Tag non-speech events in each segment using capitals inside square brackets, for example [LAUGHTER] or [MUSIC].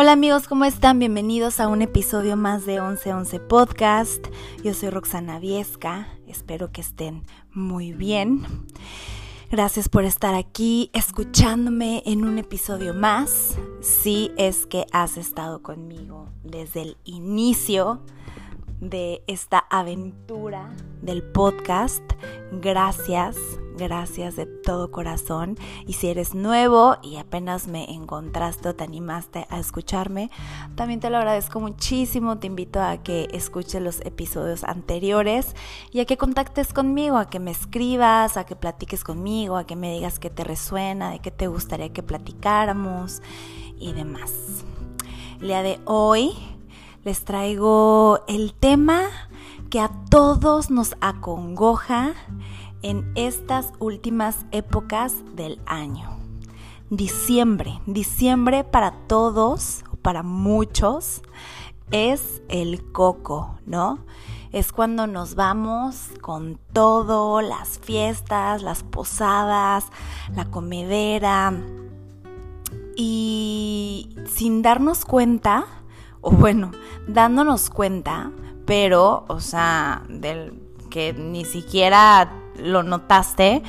Hola amigos, ¿cómo están? Bienvenidos a un episodio más de 1111 Podcast. Yo soy Roxana Viesca, espero que estén muy bien. Gracias por estar aquí escuchándome en un episodio más. Si es que has estado conmigo desde el inicio de esta aventura del podcast. Gracias, gracias de todo corazón. Y si eres nuevo y apenas me encontraste o te animaste a escucharme, también te lo agradezco muchísimo. Te invito a que escuches los episodios anteriores y a que contactes conmigo, a que me escribas, a que platiques conmigo, a que me digas qué te resuena, de qué te gustaría que platicáramos y demás. El día de hoy les traigo el tema que a todos nos acongoja en estas últimas épocas del año. Diciembre, diciembre para todos, para muchos, es el coco, ¿no? Es cuando nos vamos con todo, las fiestas, las posadas, la comedera. Y sin darnos cuenta, o bueno, dándonos cuenta, pero, o sea, del que ni siquiera lo notaste,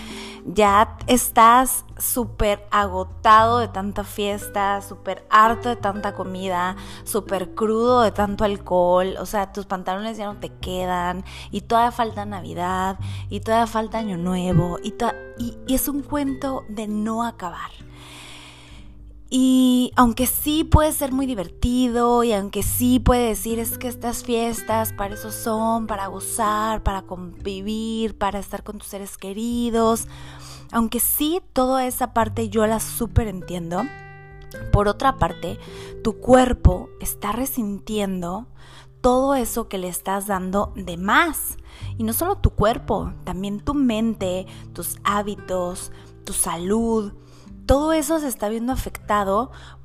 ya estás súper agotado de tanta fiesta, súper harto de tanta comida, súper crudo de tanto alcohol, o sea, tus pantalones ya no te quedan y todavía falta Navidad y todavía falta Año Nuevo y, y, y es un cuento de no acabar. Y aunque sí puede ser muy divertido y aunque sí puede decir es que estas fiestas para eso son, para gozar, para convivir, para estar con tus seres queridos, aunque sí toda esa parte yo la súper entiendo, por otra parte, tu cuerpo está resintiendo todo eso que le estás dando de más. Y no solo tu cuerpo, también tu mente, tus hábitos, tu salud, todo eso se está viendo afectado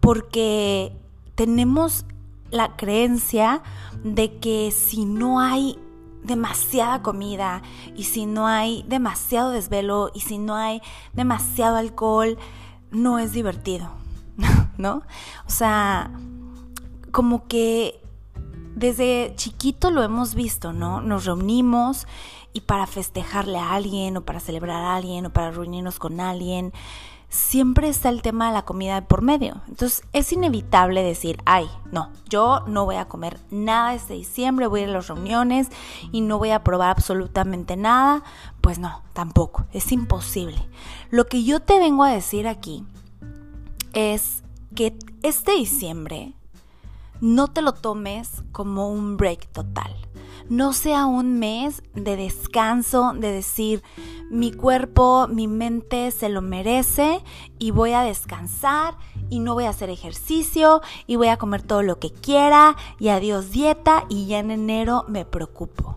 porque tenemos la creencia de que si no hay demasiada comida y si no hay demasiado desvelo y si no hay demasiado alcohol, no es divertido, [LAUGHS] ¿no? O sea, como que desde chiquito lo hemos visto, ¿no? Nos reunimos y para festejarle a alguien o para celebrar a alguien o para reunirnos con alguien, siempre está el tema de la comida por medio. Entonces es inevitable decir, ay, no, yo no voy a comer nada este diciembre, voy a ir a las reuniones y no voy a probar absolutamente nada. Pues no, tampoco, es imposible. Lo que yo te vengo a decir aquí es que este diciembre no te lo tomes como un break total no sea un mes de descanso, de decir, mi cuerpo, mi mente se lo merece y voy a descansar y no voy a hacer ejercicio y voy a comer todo lo que quiera y adiós dieta y ya en enero me preocupo.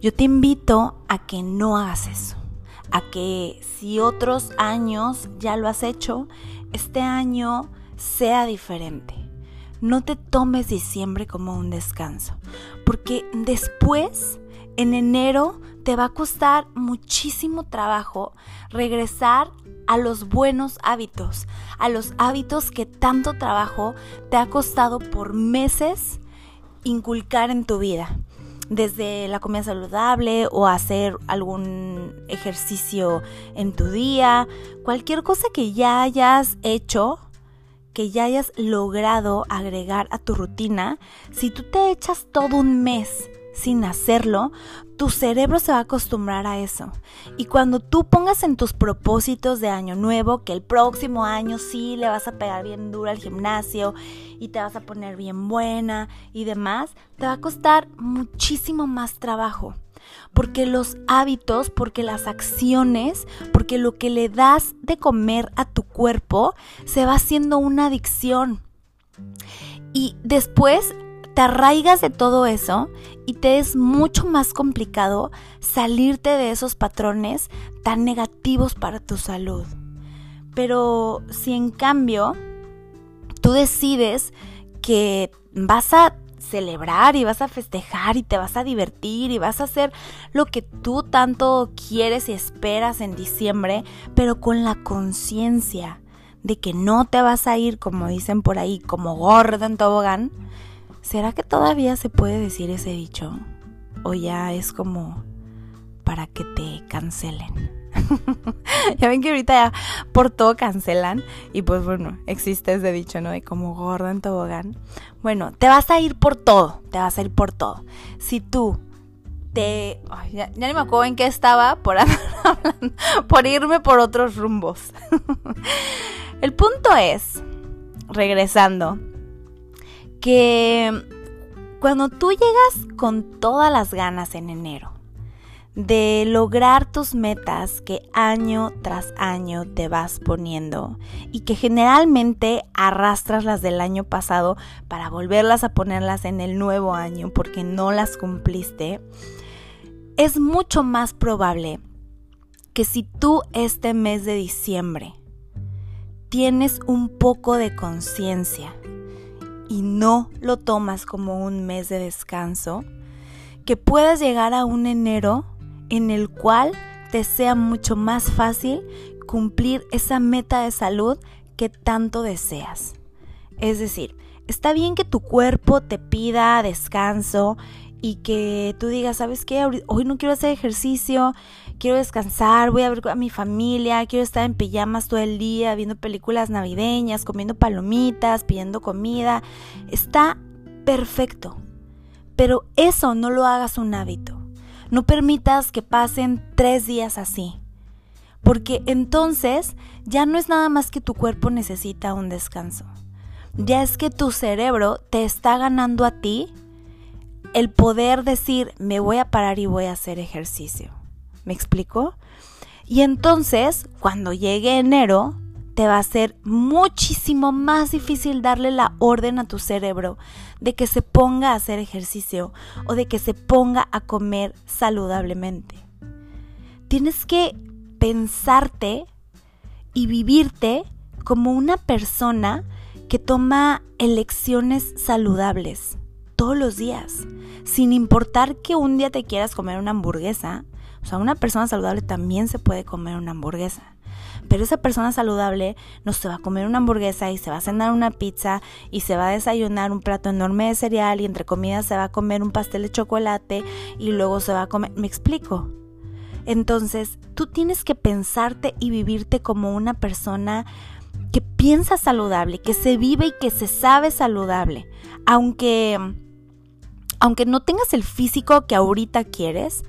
Yo te invito a que no hagas eso, a que si otros años ya lo has hecho, este año sea diferente no te tomes diciembre como un descanso, porque después, en enero, te va a costar muchísimo trabajo regresar a los buenos hábitos, a los hábitos que tanto trabajo te ha costado por meses inculcar en tu vida. Desde la comida saludable o hacer algún ejercicio en tu día, cualquier cosa que ya hayas hecho que ya hayas logrado agregar a tu rutina, si tú te echas todo un mes sin hacerlo, tu cerebro se va a acostumbrar a eso. Y cuando tú pongas en tus propósitos de año nuevo que el próximo año sí le vas a pegar bien duro al gimnasio y te vas a poner bien buena y demás, te va a costar muchísimo más trabajo porque los hábitos, porque las acciones, porque lo que le das de comer a tu cuerpo se va haciendo una adicción. Y después te arraigas de todo eso y te es mucho más complicado salirte de esos patrones tan negativos para tu salud. Pero si en cambio tú decides que vas a celebrar y vas a festejar y te vas a divertir y vas a hacer lo que tú tanto quieres y esperas en diciembre, pero con la conciencia de que no te vas a ir, como dicen por ahí, como gorda en tobogán, ¿será que todavía se puede decir ese dicho? ¿O ya es como para que te cancelen? [LAUGHS] ya ven que ahorita ya por todo cancelan y pues bueno, existe ese dicho, ¿no? De como gorda en tobogán. Bueno, te vas a ir por todo, te vas a ir por todo. Si tú te... ya, ya, ni me acuerdo en qué estaba por, [LAUGHS] por irme por otros rumbos. [LAUGHS] El punto es, regresando, que cuando tú llegas con todas las ganas en enero, de lograr tus metas que año tras año te vas poniendo y que generalmente arrastras las del año pasado para volverlas a ponerlas en el nuevo año porque no las cumpliste, es mucho más probable que si tú este mes de diciembre tienes un poco de conciencia y no lo tomas como un mes de descanso, que puedas llegar a un enero en el cual te sea mucho más fácil cumplir esa meta de salud que tanto deseas. Es decir, está bien que tu cuerpo te pida descanso y que tú digas, ¿sabes qué? Hoy no quiero hacer ejercicio, quiero descansar, voy a ver a mi familia, quiero estar en pijamas todo el día, viendo películas navideñas, comiendo palomitas, pidiendo comida. Está perfecto. Pero eso no lo hagas un hábito. No permitas que pasen tres días así. Porque entonces ya no es nada más que tu cuerpo necesita un descanso. Ya es que tu cerebro te está ganando a ti el poder decir, me voy a parar y voy a hacer ejercicio. ¿Me explico? Y entonces, cuando llegue enero, te va a ser muchísimo más difícil darle la orden a tu cerebro de que se ponga a hacer ejercicio o de que se ponga a comer saludablemente. Tienes que pensarte y vivirte como una persona que toma elecciones saludables todos los días, sin importar que un día te quieras comer una hamburguesa. O sea, una persona saludable también se puede comer una hamburguesa. Pero esa persona saludable no se va a comer una hamburguesa y se va a cenar una pizza y se va a desayunar un plato enorme de cereal y entre comidas se va a comer un pastel de chocolate y luego se va a comer... ¿Me explico? Entonces, tú tienes que pensarte y vivirte como una persona que piensa saludable, que se vive y que se sabe saludable. Aunque aunque no tengas el físico que ahorita quieres,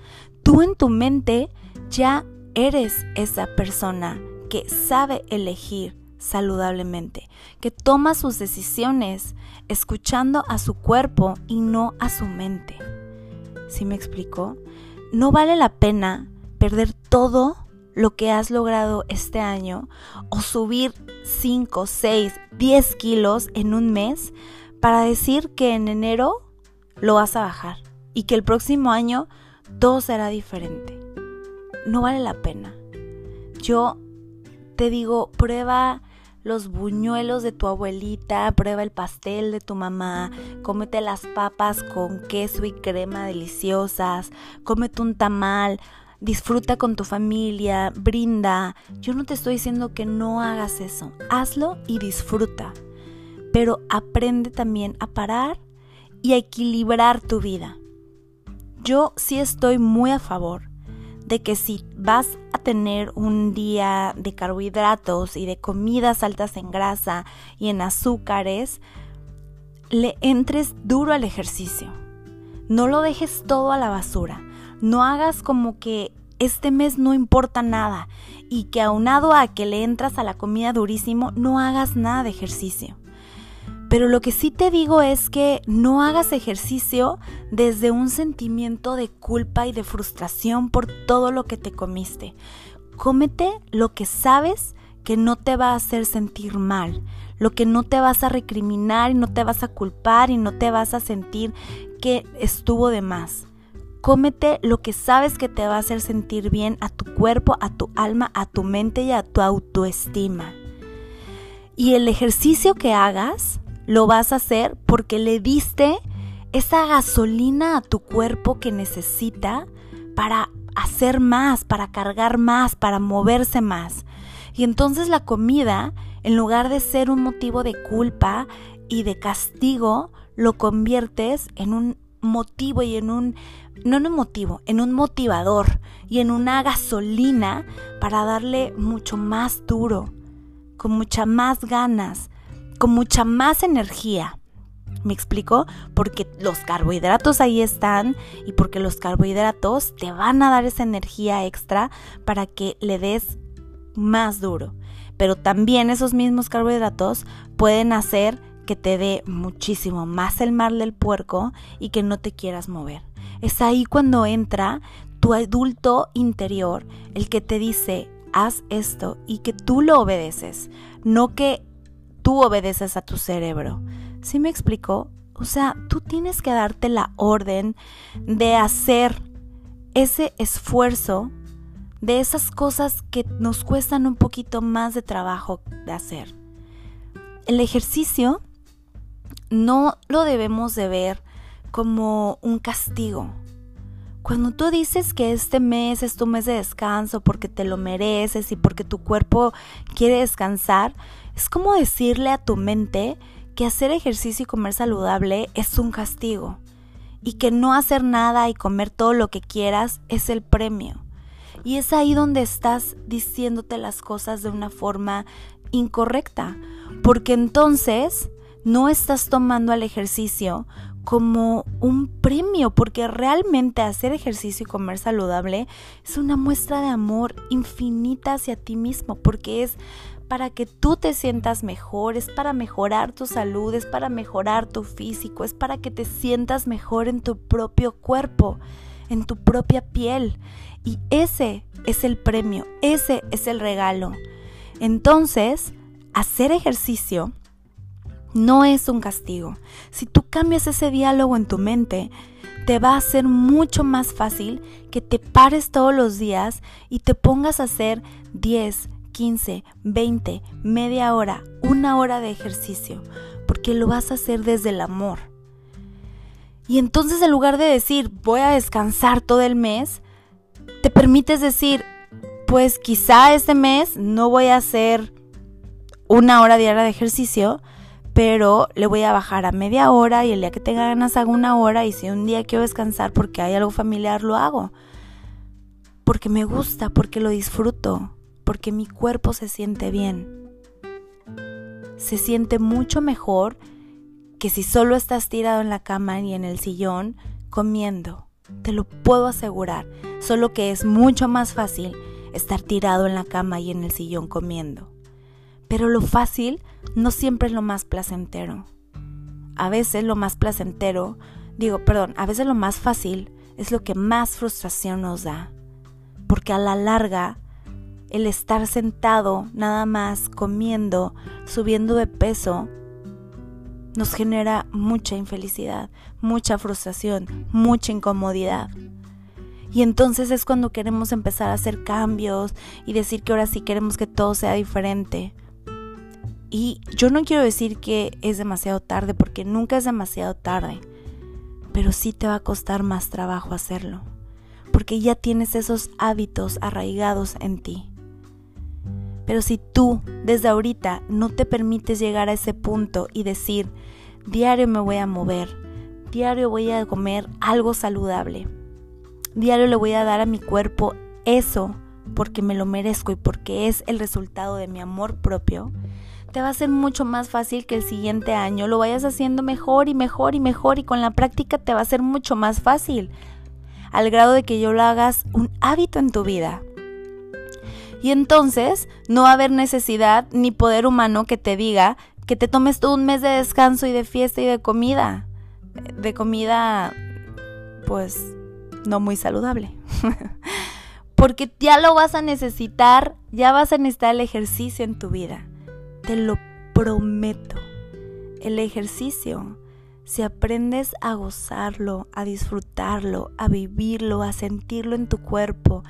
tú en tu mente ya eres esa persona que sabe elegir saludablemente, que toma sus decisiones escuchando a su cuerpo y no a su mente. ¿Sí me explico? No vale la pena perder todo lo que has logrado este año o subir 5, 6, 10 kilos en un mes para decir que en enero lo vas a bajar y que el próximo año todo será diferente. No vale la pena. Yo te digo, prueba los buñuelos de tu abuelita, prueba el pastel de tu mamá, cómete las papas con queso y crema deliciosas, cómete un tamal, disfruta con tu familia, brinda. Yo no te estoy diciendo que no hagas eso, hazlo y disfruta, pero aprende también a parar y a equilibrar tu vida. Yo sí estoy muy a favor de que si vas a tener un día de carbohidratos y de comidas altas en grasa y en azúcares, le entres duro al ejercicio. No lo dejes todo a la basura. No hagas como que este mes no importa nada y que aunado a que le entras a la comida durísimo, no hagas nada de ejercicio. Pero lo que sí te digo es que no hagas ejercicio desde un sentimiento de culpa y de frustración por todo lo que te comiste. Cómete lo que sabes que no te va a hacer sentir mal, lo que no te vas a recriminar y no te vas a culpar y no te vas a sentir que estuvo de más. Cómete lo que sabes que te va a hacer sentir bien a tu cuerpo, a tu alma, a tu mente y a tu autoestima. Y el ejercicio que hagas lo vas a hacer porque le diste esa gasolina a tu cuerpo que necesita para hacer más, para cargar más, para moverse más. Y entonces la comida, En lugar de ser un motivo de culpa y de castigo, lo conviertes en un motivo y en un, no en un motivo, en un motivador y en una gasolina para darle mucho más duro, con mucha más ganas, con mucha más energía. ¿Me explico? Porque los carbohidratos ahí están y porque los carbohidratos te van a dar esa energía extra para que le des más duro. Pero también esos mismos carbohidratos pueden hacer que te dé muchísimo más el mal del puerco y que no te quieras mover. Es ahí cuando entra tu adulto interior, el que te dice, haz esto y que tú lo obedeces, no que tú obedeces a tu cerebro. ¿Sí me explicó? O sea, tú tienes que darte la orden de hacer ese esfuerzo de esas cosas que nos cuestan un poquito más de trabajo de hacer. El ejercicio no lo debemos de ver como un castigo. Cuando tú dices que este mes es tu mes de descanso porque te lo mereces y porque tu cuerpo quiere descansar, es como decirle a tu mente que hacer ejercicio y comer saludable es un castigo y que no hacer nada y comer todo lo que quieras es el premio. Y es ahí donde estás diciéndote las cosas de una forma incorrecta, porque entonces no estás tomando al ejercicio como un premio, porque realmente hacer ejercicio y comer saludable es una muestra de amor infinita hacia ti mismo, porque es para que tú te sientas mejor, es para mejorar tu salud, es para mejorar tu físico, es para que te sientas mejor en tu propio cuerpo, en tu propia piel. Y ese es el premio, ese es el regalo. Entonces, hacer ejercicio no es un castigo. Si tú cambias ese diálogo en tu mente, te va a ser mucho más fácil que te pares todos los días y te pongas a hacer 10, 15, 20, media hora, una hora de ejercicio, porque lo vas a hacer desde el amor. Y entonces en lugar de decir voy a descansar todo el mes, te permites decir, pues quizá este mes no voy a hacer una hora diaria de ejercicio, pero le voy a bajar a media hora y el día que tenga ganas hago una hora y si un día quiero descansar porque hay algo familiar lo hago. Porque me gusta, porque lo disfruto, porque mi cuerpo se siente bien. Se siente mucho mejor que si solo estás tirado en la cama y en el sillón comiendo. Te lo puedo asegurar, solo que es mucho más fácil estar tirado en la cama y en el sillón comiendo. Pero lo fácil no siempre es lo más placentero. A veces lo más placentero, digo, perdón, a veces lo más fácil es lo que más frustración nos da. Porque a la larga, el estar sentado nada más comiendo, subiendo de peso, nos genera mucha infelicidad, mucha frustración, mucha incomodidad. Y entonces es cuando queremos empezar a hacer cambios y decir que ahora sí queremos que todo sea diferente. Y yo no quiero decir que es demasiado tarde porque nunca es demasiado tarde, pero sí te va a costar más trabajo hacerlo, porque ya tienes esos hábitos arraigados en ti. Pero si tú desde ahorita no te permites llegar a ese punto y decir, diario me voy a mover, diario voy a comer algo saludable, diario le voy a dar a mi cuerpo eso porque me lo merezco y porque es el resultado de mi amor propio, te va a ser mucho más fácil que el siguiente año lo vayas haciendo mejor y mejor y mejor y con la práctica te va a ser mucho más fácil, al grado de que yo lo hagas un hábito en tu vida. Y entonces no va a haber necesidad ni poder humano que te diga que te tomes todo un mes de descanso y de fiesta y de comida. De comida, pues, no muy saludable. [LAUGHS] Porque ya lo vas a necesitar, ya vas a necesitar el ejercicio en tu vida. Te lo prometo. El ejercicio, si aprendes a gozarlo, a disfrutarlo, a vivirlo, a sentirlo en tu cuerpo,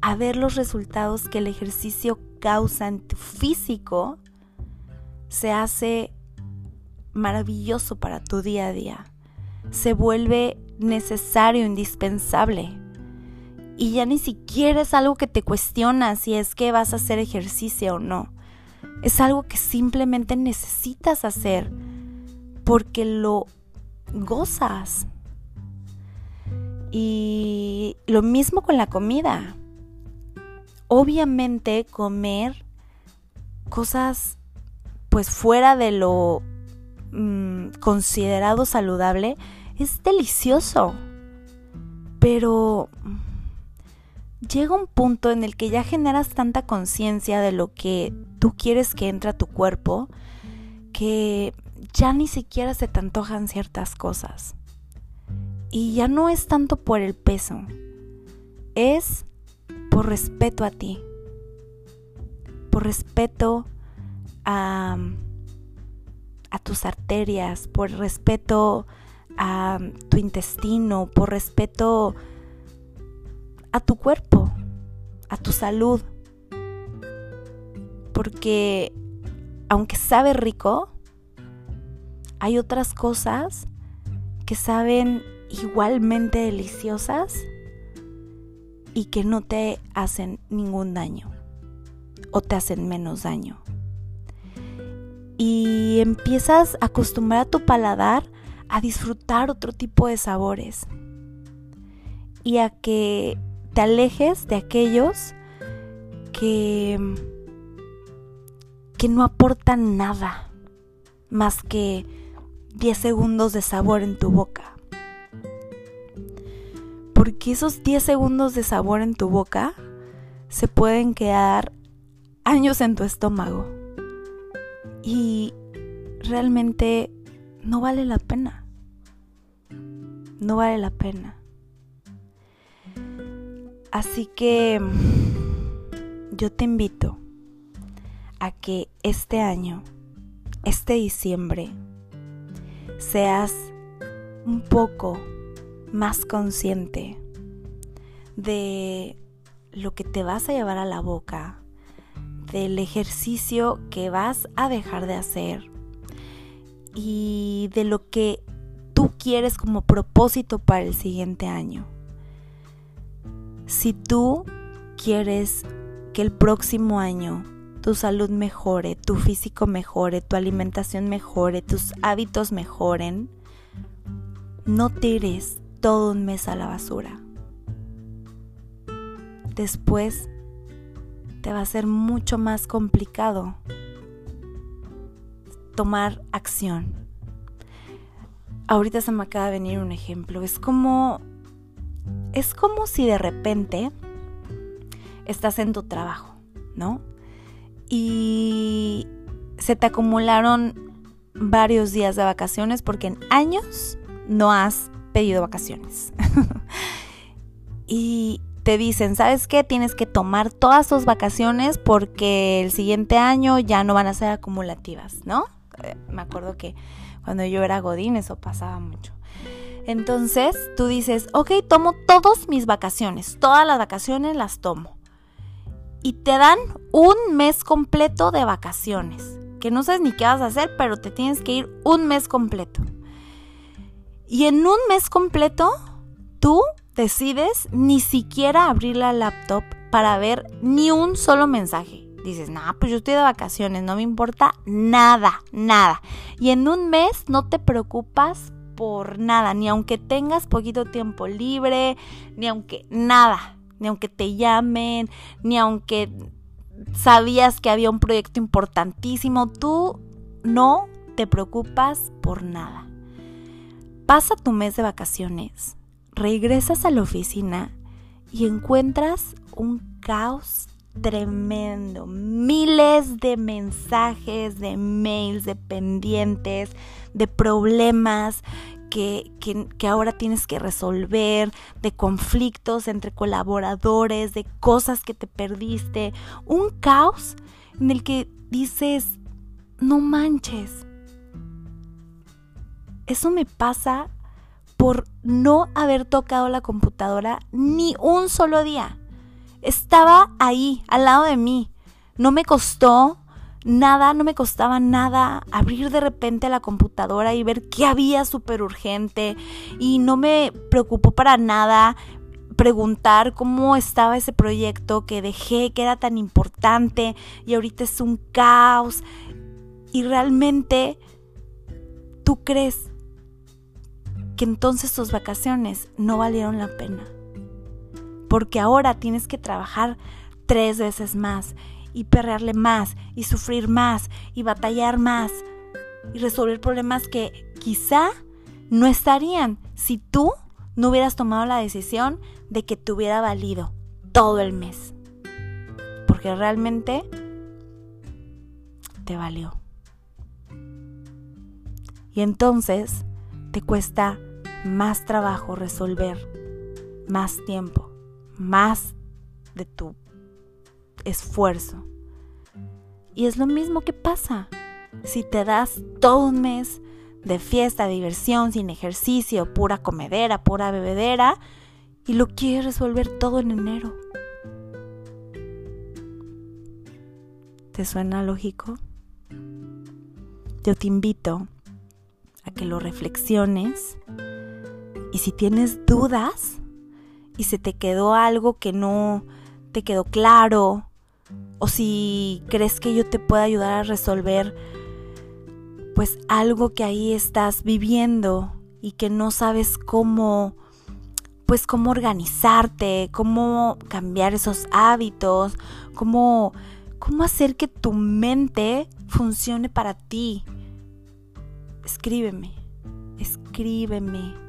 a ver los resultados que el ejercicio causa en tu físico, se hace maravilloso para tu día a día. Se vuelve necesario, indispensable. Y ya ni siquiera es algo que te cuestiona si es que vas a hacer ejercicio o no Es algo que simplemente necesitas hacer porque lo gozas. Y lo mismo con la comida. Obviamente comer cosas pues fuera de lo mm, considerado saludable es delicioso. Pero llega un punto en el que ya generas tanta conciencia de lo que tú quieres que entre a tu cuerpo que ya ni siquiera se te antojan ciertas cosas. Y ya no es tanto por el peso, es por respeto a ti, por respeto a, tus arterias, por respeto a tu intestino, por respeto a tu cuerpo, a tu salud. Porque aunque sabe rico, hay otras cosas que saben igualmente deliciosas y que no te hacen ningún daño o te hacen menos daño. Y empiezas a acostumbrar a tu paladar a disfrutar otro tipo de sabores y a que te alejes de aquellos que que no aportan nada más que 10 segundos de sabor en tu boca. Porque esos 10 segundos de sabor en tu boca se pueden quedar años en tu estómago. Y realmente no vale la pena. No vale la pena. Así que yo te invito a que este año, este diciembre, seas un poco más consciente de lo que te vas a llevar a la boca, del ejercicio que vas a dejar de hacer y de lo que tú quieres como propósito para el siguiente año. Si tú quieres que el próximo año tu salud mejore, tu físico mejore, tu alimentación mejore, tus hábitos mejoren, no tires todo un mes a la basura. Después te va a ser mucho más complicado tomar acción. Ahorita se me acaba de venir un ejemplo. Es como es como si de repente estás en tu trabajo, ¿no? y se te acumularon varios días de vacaciones porque en años no has pedido vacaciones. [LAUGHS] y te dicen, ¿sabes qué? Tienes que tomar todas tus vacaciones porque el siguiente año ya no van a ser acumulativas, ¿no? Eh, me acuerdo que cuando yo era Godín eso pasaba mucho. Entonces tú dices, ok, tomo todas mis vacaciones, todas las vacaciones las tomo y te dan un mes completo de vacaciones, que no sabes ni qué vas a hacer, pero te tienes que ir un mes completo. Y en un mes completo, tú decides ni siquiera abrir la laptop para ver ni un solo mensaje. Dices, no, pues yo estoy de vacaciones, no me importa nada, nada. Y en un mes no te preocupas por nada, ni aunque tengas poquito tiempo libre, ni aunque nada ni aunque te llamen, ni aunque sabías que había un proyecto importantísimo, tú no te preocupas por nada. Pasa tu mes de vacaciones, regresas a la oficina y encuentras un caos tremendo, miles de mensajes, de mails, de pendientes, de problemas que, ahora tienes que resolver, de conflictos entre colaboradores, de cosas que te perdiste, un caos en el que dices, no manches. Eso me pasa por no haber tocado la computadora ni un solo día. Estaba ahí, al lado de mí. No me costó nada, no me costaba nada abrir de repente la computadora y ver qué había súper urgente y no me preocupó para nada preguntar cómo estaba ese proyecto que dejé, que era tan importante y ahorita es un caos. Y realmente tú crees que entonces tus vacaciones no valieron la pena. Porque ahora tienes que trabajar tres veces más y perrearle más y sufrir más y batallar más y resolver problemas que quizá no estarían si tú no hubieras tomado la decisión de que te hubiera valido todo el mes. Porque realmente te valió. Y entonces te cuesta más trabajo resolver, más tiempo, más de tu esfuerzo. Y es lo mismo que pasa si te das todo un mes de fiesta, diversión, sin ejercicio, pura comedera, pura bebedera, y lo quieres resolver todo en enero. ¿Te suena lógico? Yo te invito a que lo reflexiones y si tienes dudas y se te quedó algo que no te quedó claro o si crees que yo te pueda ayudar a resolver pues algo que ahí estás viviendo y que no sabes cómo pues cómo organizarte, cómo cambiar esos hábitos, cómo cómo hacer que tu mente funcione para ti. Escríbeme, escríbeme.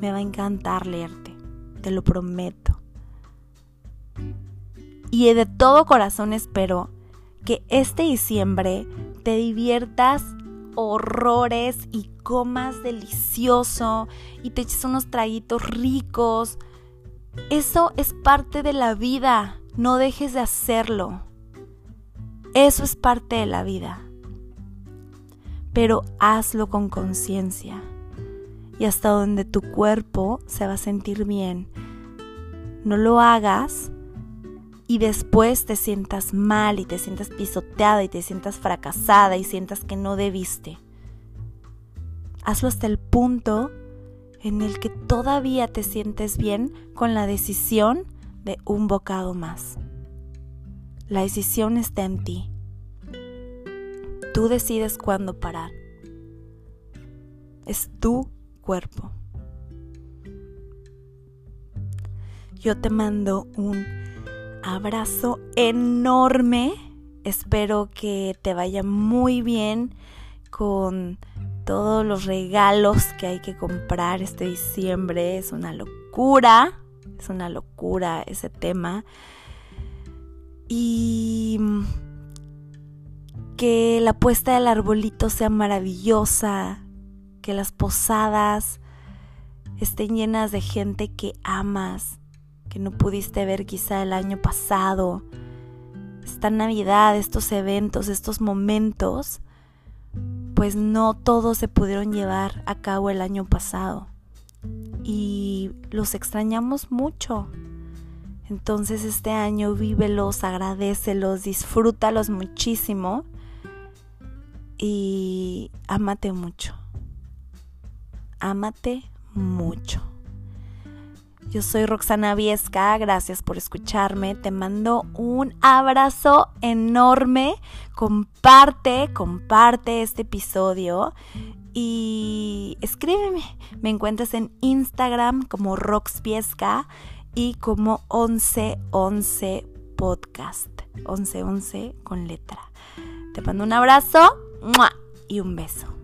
Me va a encantar leerte, te lo prometo. Y de todo corazón espero que este diciembre te diviertas horrores y comas delicioso y te eches unos traguitos ricos. Eso es parte de la vida, no dejes de hacerlo. Eso es parte de la vida. Pero hazlo con conciencia y hasta donde tu cuerpo se va a sentir bien. No lo hagas y después te sientas mal y te sientas pisoteada y te sientas fracasada y sientas que no debiste. Hazlo hasta el punto en el que todavía te sientes bien con la decisión de un bocado más. La decisión está en ti. Tú decides cuándo parar. Es tu cuerpo. Yo te mando un abrazo enorme. Espero que te vaya muy bien con todos los regalos que hay que comprar este diciembre. Es una locura, es una locura ese tema. Y que la puesta del arbolito sea maravillosa, que las posadas estén llenas de gente que amas, que no pudiste ver quizá el año pasado. Esta Navidad, estos eventos, estos momentos, pues no todos se pudieron llevar a cabo el año pasado. Y los extrañamos mucho. Entonces este año vívelos, agradecelos, disfrútalos muchísimo y ámate mucho. Ámate mucho. Yo soy Roxana Viesca, gracias por escucharme. Te mando un abrazo enorme. Comparte, comparte este episodio y escríbeme. Me encuentras en Instagram como Roxviesca y como 1111 podcast. 1111 con letra. Te mando un abrazo y un beso.